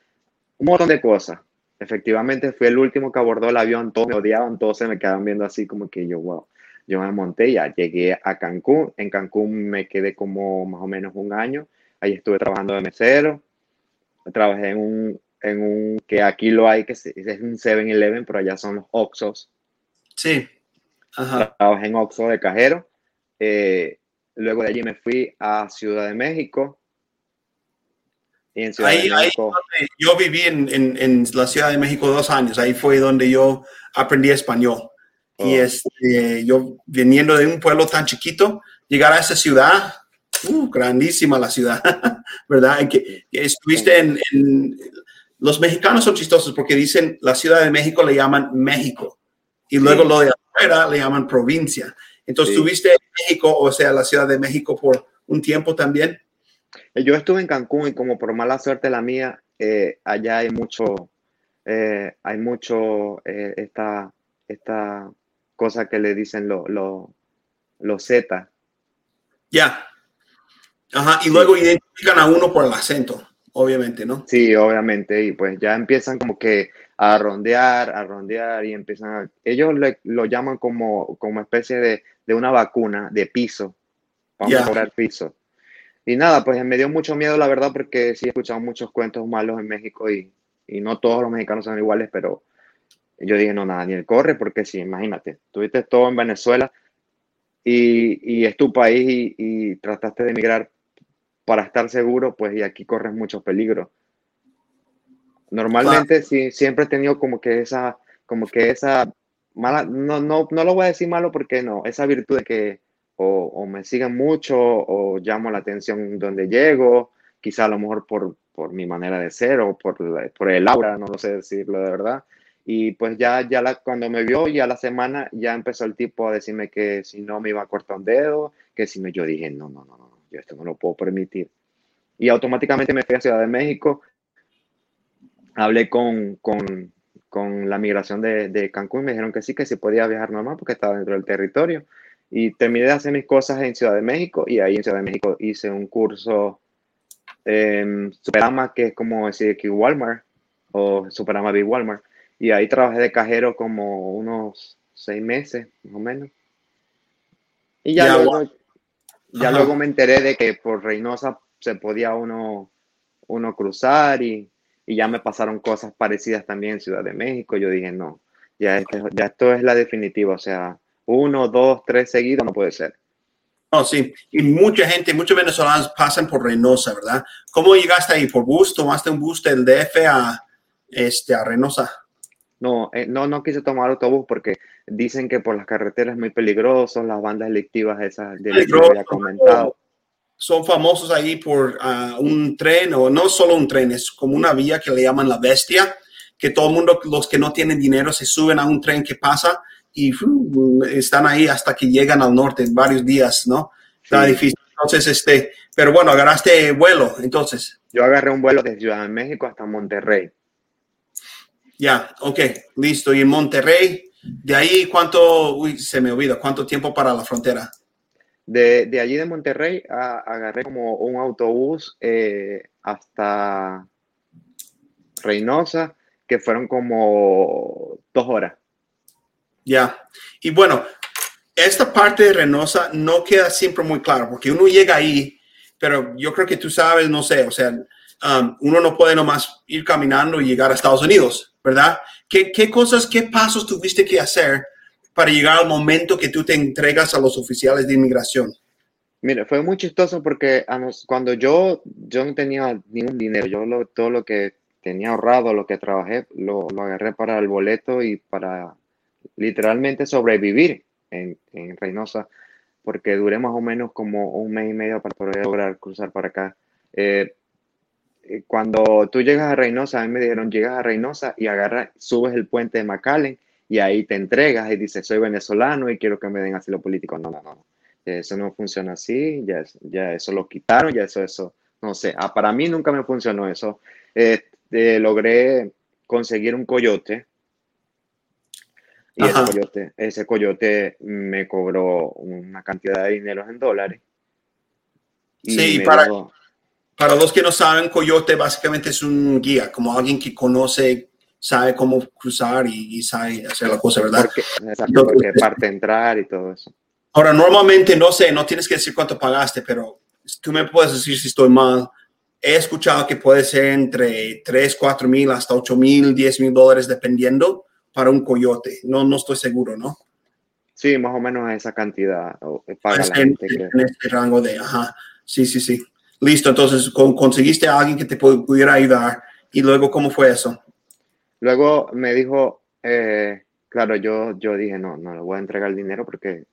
un montón de cosas. Efectivamente fui el último que abordó el avión, todos me odiaban, todos se me quedaban viendo así como que yo, wow. Yo me monté, ya llegué a Cancún. En Cancún me quedé como más o menos un año. Ahí estuve trabajando de mesero. Trabajé en un, en un que aquí lo hay, que es un 7-Eleven, pero allá son los Oxos. Sí. Ajá. Trabajé en Oxo de cajero. Eh, luego de allí me fui a Ciudad de México. Y en Ciudad de México, yo viví en, en, en, la Ciudad de México dos años. Ahí fue donde yo aprendí español. Y oh. este, yo viniendo de un pueblo tan chiquito, llegar a esa ciudad, uh, grandísima la ciudad, ¿verdad? que, estuviste en, Los mexicanos son chistosos porque dicen la Ciudad de México le llaman México y luego lo de afuera le llaman provincia. Entonces, ¿tuviste en México, o sea, la Ciudad de México por un tiempo también? Yo estuve en Cancún y como por mala suerte la mía, eh, allá hay mucho, eh, hay mucho eh, esta, esta cosa que le dicen los lo, lo Z. Ya. Ajá, y luego identifican a uno por el acento, obviamente, ¿no? Sí, obviamente, y pues ya empiezan como que a rondear, a rondear y empiezan a, ellos lo llaman como, como especie de, de una vacuna de piso, para mejorar piso. Y nada, pues me dio mucho miedo, la verdad, porque sí he escuchado muchos cuentos malos en México y, y no todos los mexicanos son iguales, pero yo dije, no, nada, ni el corre, porque sí, imagínate, tuviste todo en Venezuela y, y es tu país y, y, trataste de emigrar para estar seguro, pues y aquí corres muchos peligros. Normalmente sí, siempre he tenido como que esa, como que esa mala, no, no, no lo voy a decir malo porque no, esa virtud de que o, me siguen mucho o llamo la atención donde llego, quizá a lo mejor por, por mi manera de ser o por, por el aura, no lo sé decirlo de verdad. Y pues ya, ya la, cuando me vio, ya la semana, ya empezó el tipo a decirme que si no me iba a cortar un dedo, que si me, yo dije, no, no, no, no, yo esto no lo puedo permitir. Y automáticamente me fui a Ciudad de México, hablé con, con, con la migración de, de Cancún y me dijeron que sí, que sí podía viajar normal porque estaba dentro del territorio. Y terminé de hacer mis cosas en Ciudad de México y ahí en Ciudad de México hice un curso en Superama, que es como decir que Walmart o Superama de Walmart. Y ahí trabajé de cajero como unos seis meses, más o menos. Y ya, luego, ya luego me enteré de que por Reynosa se podía uno, uno cruzar y, y, ya me pasaron cosas parecidas también en Ciudad de México. Yo dije, no, ya, este, ya esto es la definitiva, o sea, uno, dos, tres seguidos, no puede ser. No, sí, y mucha gente, muchos venezolanos pasan por Reynosa, ¿verdad? ¿Cómo llegaste ahí? ¿Por bus? ¿Tomaste un bus del DF a, este, a Reynosa? No, eh, no, no quise tomar autobús porque dicen que por las carreteras es muy peligroso, las bandas delictivas esas de las que había comentado. Son famosos ahí por uh, un tren, o no solo un tren, es como una vía que le llaman la bestia, que todo el mundo, los que no tienen dinero, se suben a un tren que pasa y están ahí hasta que llegan al norte varios días, ¿no? Está difícil. Entonces, este, pero bueno, agarraste vuelo, entonces. Yo agarré un vuelo de Ciudad de México hasta Monterrey. Ya, ok, listo. Y en Monterrey, de ahí, ¿cuánto, uy, se me olvida, cuánto tiempo para la frontera? De, de allí de Monterrey a, agarré como un autobús eh, hasta Reynosa, que fueron como dos horas. Ya. Y bueno, esta parte de Reynosa no queda siempre muy claro, porque uno llega ahí, pero yo creo que tú sabes, no sé, o sea, um, uno no puede nomás ir caminando y llegar a Estados Unidos, ¿verdad? ¿Qué, ¿Qué, cosas, qué pasos tuviste que hacer para llegar al momento que tú te entregas a los oficiales de inmigración? Mira, fue muy chistoso porque cuando yo, yo no tenía ningún dinero, yo lo, todo lo que tenía ahorrado, lo que trabajé, lo, lo agarré para el boleto y para literalmente sobrevivir en, en, Reynosa, porque duré más o menos como un mes y medio para poder lograr cruzar para acá. Eh, eh, cuando tú llegas a Reynosa, a mí me dijeron, llegas a Reynosa y agarras, subes el puente de McAllen y ahí te entregas y dices, soy venezolano y quiero que me den asilo político. No, no, no. Eso no funciona así, ya, ya eso lo quitaron, ya eso, eso, no sé. Ah, para mí nunca me funcionó eso. Eh, logré conseguir un coyote y ese coyote, ese coyote, me cobró una cantidad de dinero en dólares. sí, para, para los que no saben, coyote básicamente es un guía, como alguien que conoce, sabe cómo cruzar y, sabe hacer la cosa, ¿verdad? Porque, exacto, porque parte entrar y todo eso. Ahora, normalmente, no sé, no tienes que decir cuánto pagaste, pero tú me puedes decir si estoy mal. He escuchado que puede ser entre 3, 4 mil hasta 8 mil, 10 mil dólares, dependiendo para un coyote. No, no estoy seguro, ¿no? Sí, más o menos esa cantidad. Paga la gente, en este rango de, ajá, sí, sí, sí. Listo, entonces conseguiste a alguien que te pudiera ayudar. ¿Y luego cómo fue eso? Luego me dijo, eh, claro, yo, yo dije, no, no le voy a entregar el dinero porque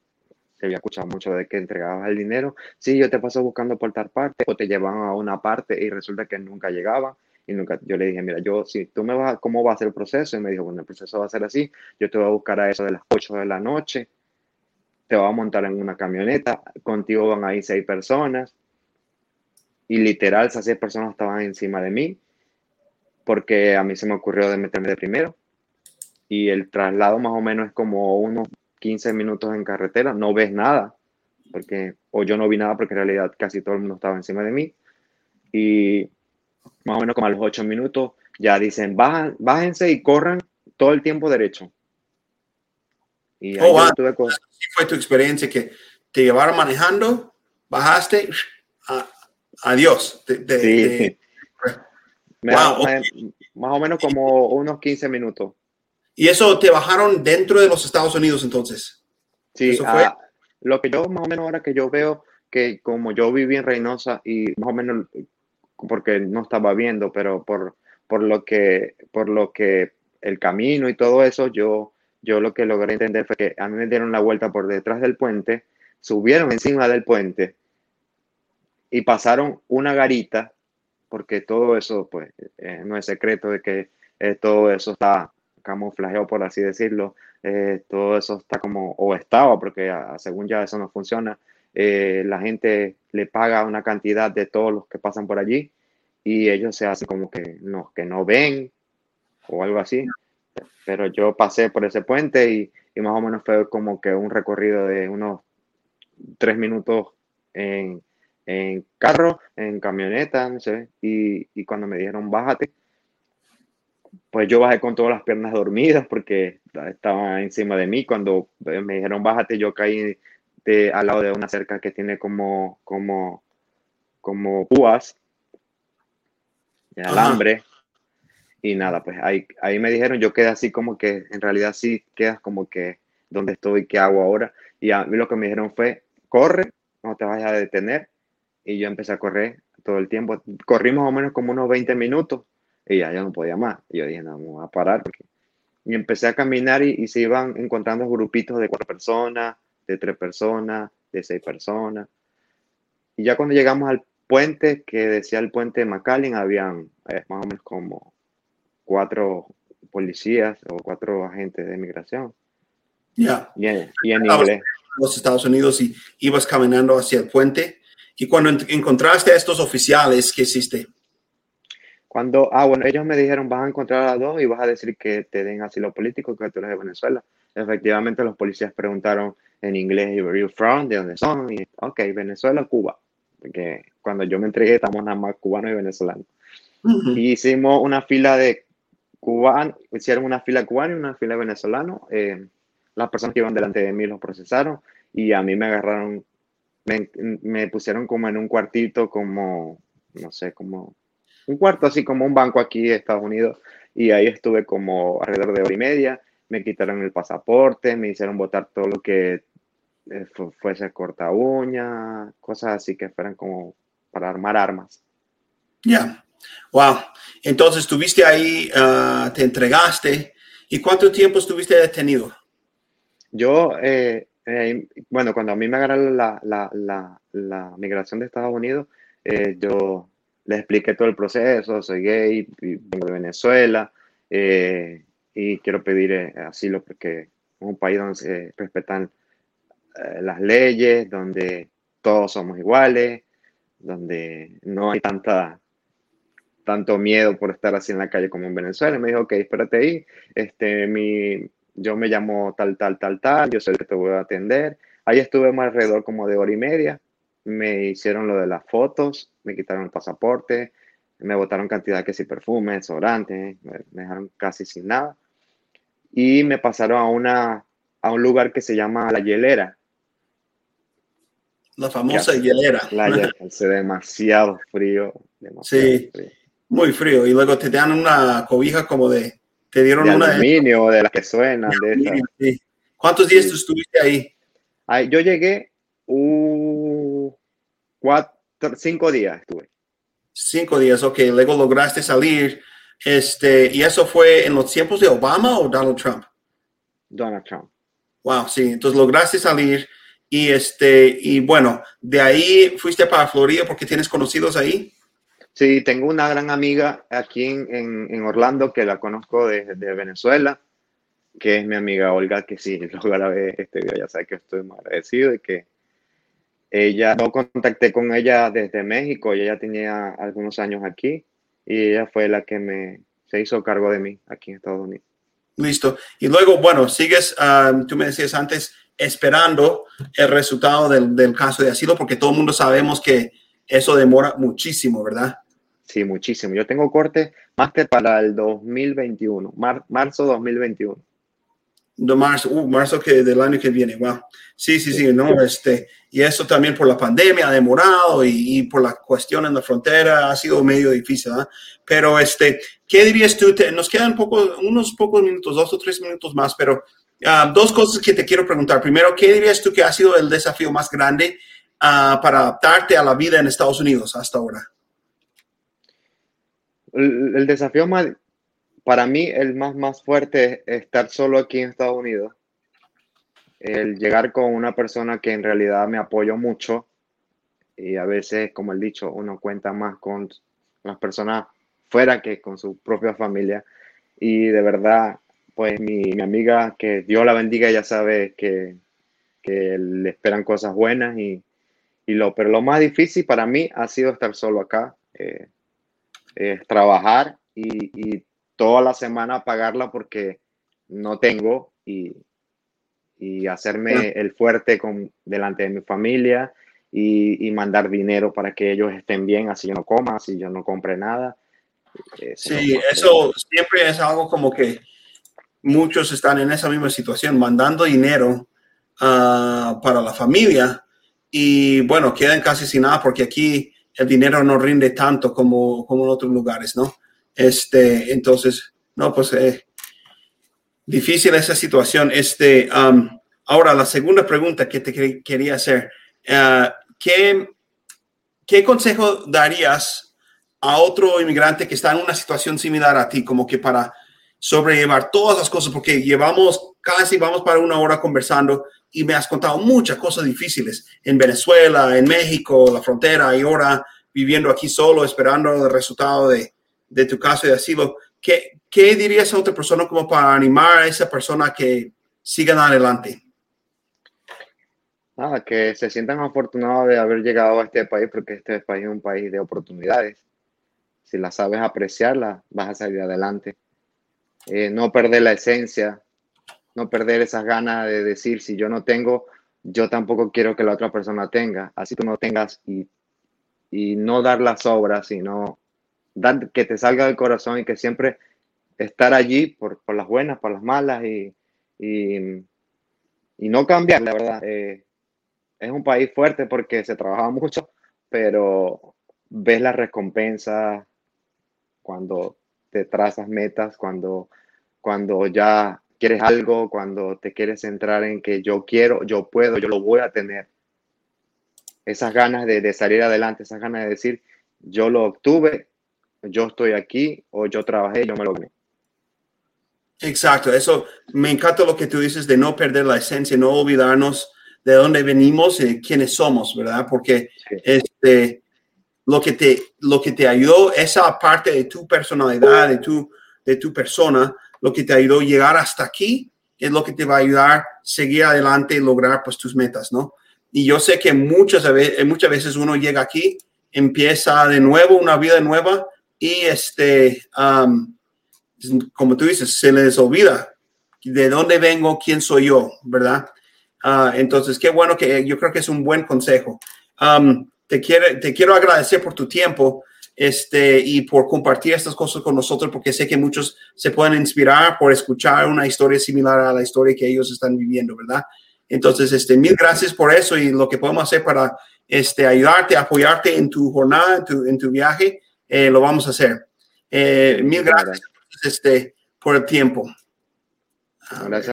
se había escuchado mucho de que entregabas el dinero. Sí, yo te paso buscando por tal parte o te llevaban a una parte y resulta que nunca llegaba y nunca, yo le dije, mira, yo, si tú me vas, ¿cómo va a ser el proceso? Y me dijo, bueno, el proceso va a ser así, yo te voy a buscar a eso de las 8 de la noche, te va a montar en una camioneta, contigo van ahí seis personas. Y literal, esas seis personas estaban encima de mí, porque a mí se me ocurrió de meterme de primero. Y el traslado más o menos es como unos 15 minutos en carretera, no ves nada, porque, o yo no vi nada porque en realidad casi todo el mundo estaba encima de mí. Y más o menos como a los 8 minutos ya dicen, Bajan, bájense y corran todo el tiempo derecho. Y oh, fue tu experiencia que te llevaron manejando, bajaste, adiós. sí. más o menos como unos 15 minutos. ¿Y eso te bajaron dentro de los Estados Unidos entonces? Sí, fue? Ah, lo que yo más o menos ahora que yo veo que como yo viví en Reynosa y más o menos porque no estaba viendo, pero por, por lo que por lo que el camino y todo eso, yo yo lo que logré entender fue que a mí me dieron la vuelta por detrás del puente, subieron encima del puente y pasaron una garita, porque todo eso, pues, eh, no es secreto de que eh, todo eso está camuflajeado, por así decirlo, eh, todo eso está como, o estaba, porque ah, según ya eso no funciona, la gente le paga una cantidad de todos los que pasan por allí y ellos se hacen como que no, que no ven o algo así. Pero yo pasé por ese puente y, y, más o menos fue como que un recorrido de unos tres minutos en, en carro, en camioneta, no sé, y, y, cuando me dijeron bájate, pues yo bajé con todas las piernas dormidas porque estaba encima de mí. Cuando me dijeron bájate, yo caí de, al lado de una cerca que tiene como, como, como púas de alambre. Y nada, pues ahí, ahí me dijeron, yo quedé así como que en realidad sí quedas como que donde estoy, qué hago ahora. Y a mí lo que me dijeron fue, corre, no te vayas a detener. Y yo empecé a correr todo el tiempo. Corrí más o menos como unos 20 minutos y ya yo no podía más. Y yo dije, no, vamos a parar. Porque... Y empecé a caminar y, y, se iban encontrando grupitos de cuatro personas, de tres personas, de seis personas. Y ya cuando llegamos al puente, que decía el puente de McAllen, habían eh, más o menos como cuatro policías o cuatro agentes de inmigración. Ya. Y, en, inglés. Los Estados Unidos y ibas caminando hacia el puente. Y cuando encontraste a estos oficiales, ¿qué hiciste? Cuando, ah, bueno, ellos me dijeron, vas a encontrar a dos y vas a decir que te den asilo político, que tú eres de Venezuela. Efectivamente, los policías preguntaron en inglés, where you from? ¿De dónde son? Y, ok, Venezuela, Cuba. Porque cuando yo me entregué, estamos nada más cubanos y venezolanos. Y hicimos una fila de cubano, hicieron una fila cubana y una fila venezolano. Eh, las personas que iban delante de mí los procesaron y a mí me agarraron, me, me, pusieron como en un cuartito, como, no sé, como un cuarto así como un banco aquí de Estados Unidos y ahí estuve como alrededor de hora y media. Me quitaron el pasaporte, me hicieron votar todo lo que eh, fuese corta uña, cosas así que fueran como para armar armas. Ya. Wow. Entonces, estuviste ahí, ah, te entregaste. ¿Y cuánto tiempo estuviste detenido? Yo, eh, eh, bueno, cuando a mí me agarraron la, la, la, la migración de Estados Unidos, eh, yo les expliqué todo el proceso, soy gay, vengo de Venezuela y quiero pedir asilo porque es un país donde se respetan las leyes, donde todos somos iguales, donde no hay tanta tanto miedo por estar así en la calle como en Venezuela. me dijo, ok, espérate ahí, este, mi, yo me llamo tal, tal, tal, tal, yo sé que te voy a atender. Ahí estuve más alrededor como de hora y media. Me hicieron lo de las fotos, me quitaron el pasaporte, me botaron cantidad que si perfumes, desodorantes, me, dejaron casi sin nada. Y me pasaron a, una, a un lugar que se llama La Hielera. La famosa hielera. La hielera, hace demasiado frío. Demasiado sí. Frío. Muy frío. Y luego te dan una cobija como de. Te dieron de una. aluminio, de, las que suenan. De, sí. ¿Cuántos días tú estuviste ahí? ahí yo llegué uh, cuatro, cinco días estuve. Cinco días, ok. Luego lograste salir. Este, ¿Y eso fue en los tiempos de Obama o Donald Trump? Donald Trump. Wow, sí. Entonces lograste salir. Y este, y bueno, de ahí fuiste para Florida porque tienes conocidos ahí. Sí, tengo una gran amiga aquí en, en, Orlando que la conozco desde de Venezuela que es mi amiga Olga, que si logra ver este video ya sabe que estoy muy agradecido y que ella, no contacté con ella desde México, ella ya tenía algunos años aquí y ella fue la que me se hizo cargo de mí aquí en Estados Unidos. Listo. Y luego, bueno, sigues, um, tú me decías antes, esperando el resultado del, del, caso de asilo, porque todo el mundo sabemos que eso demora muchísimo, ¿verdad? Sí, muchísimo. Yo tengo corte máster para el 2021, mar, marzo 2021 de marzo, uh, marzo que del año que viene, wow. Sí, sí, sí, no, este, y eso también por la pandemia ha demorado y, por la cuestión en la frontera ha sido medio difícil, ¿eh? Pero, este, ¿qué dirías tú? Te, nos quedan unos pocos minutos, dos o tres minutos más, pero uh, dos cosas que te quiero preguntar. Primero, ¿qué dirías tú que ha sido el desafío más grande uh, para adaptarte a la vida en Estados Unidos hasta ahora? El, desafío más, para mí el más, más fuerte es estar solo aquí en Estados Unidos. El llegar con una persona que en realidad me apoyó mucho y a veces, como el dicho, uno cuenta más con las personas fuera que con su propia familia. Y de verdad, pues mi, mi amiga, que Dios la bendiga, ya sabe que, que le esperan cosas buenas y, y, lo, pero lo más difícil para mí ha sido estar solo acá, eh, es trabajar y, y toda la semana pagarla porque no tengo y, y hacerme el fuerte con, delante de mi familia y, y, mandar dinero para que ellos estén bien, así yo no coma, así yo no compre nada. Sí, no eso siempre es algo como que muchos están en esa misma situación, mandando dinero uh, para la familia y bueno, quedan casi sin nada porque aquí el dinero no rinde tanto como, como en otros lugares, ¿no? Este, entonces, no, pues eh, difícil esa situación. Este, um, ahora, la segunda pregunta que te quería hacer, uh, ¿qué, ¿qué consejo darías a otro inmigrante que está en una situación similar a ti, como que para sobrellevar todas las cosas, porque llevamos casi, vamos para una hora conversando y me has contado muchas cosas difíciles en Venezuela, en México, la frontera y ahora viviendo aquí solo, esperando el resultado de, de tu caso de asilo, ¿qué, ¿qué dirías a otra persona como para animar a esa persona que sigan adelante? Nada, que se sientan afortunados de haber llegado a este país porque este país es un país de oportunidades. Si las sabes apreciarlas, vas a salir adelante. Eh, no perder la esencia, no perder esas ganas de decir, si yo no tengo, yo tampoco quiero que la otra persona tenga. Así tú no tengas y, y no dar las obras, sino dar, que te salga del corazón y que siempre estar allí por, por las buenas, por las malas y, y, y no cambiar, la verdad. Eh, es un país fuerte porque se trabaja mucho, pero ves la recompensa cuando te trazas metas, cuando, cuando ya quieres algo, cuando te quieres centrar en que yo quiero, yo puedo, yo lo voy a tener. Esas ganas de, de salir adelante, esas ganas de decir, yo lo obtuve yo estoy aquí o yo trabajé, yo me lo gané. Exacto, eso me encanta lo que tú dices de no perder la esencia, no olvidarnos de dónde venimos y quiénes somos, ¿verdad? Porque sí. este, lo, que te, lo que te ayudó, esa parte de tu personalidad, de tu, de tu persona, lo que te ayudó a llegar hasta aquí, es lo que te va a ayudar a seguir adelante y lograr pues tus metas, ¿no? Y yo sé que muchas, muchas veces uno llega aquí, empieza de nuevo una vida nueva, y este, como tú dices, se les olvida de dónde vengo, quién soy yo, ¿verdad? Uh, entonces, qué bueno que yo creo que es un buen consejo. Te, quiere, te quiero agradecer por tu tiempo este, y por compartir estas cosas con nosotros, porque sé que muchos se pueden inspirar por escuchar una historia similar a la historia que ellos están viviendo, ¿verdad? Entonces, este, mil gracias por eso y lo que podemos hacer para este, ayudarte, apoyarte en tu jornada, en tu, en tu viaje eh, lo vamos a hacer. Eh, mil gracias este, por el tiempo. Gracias.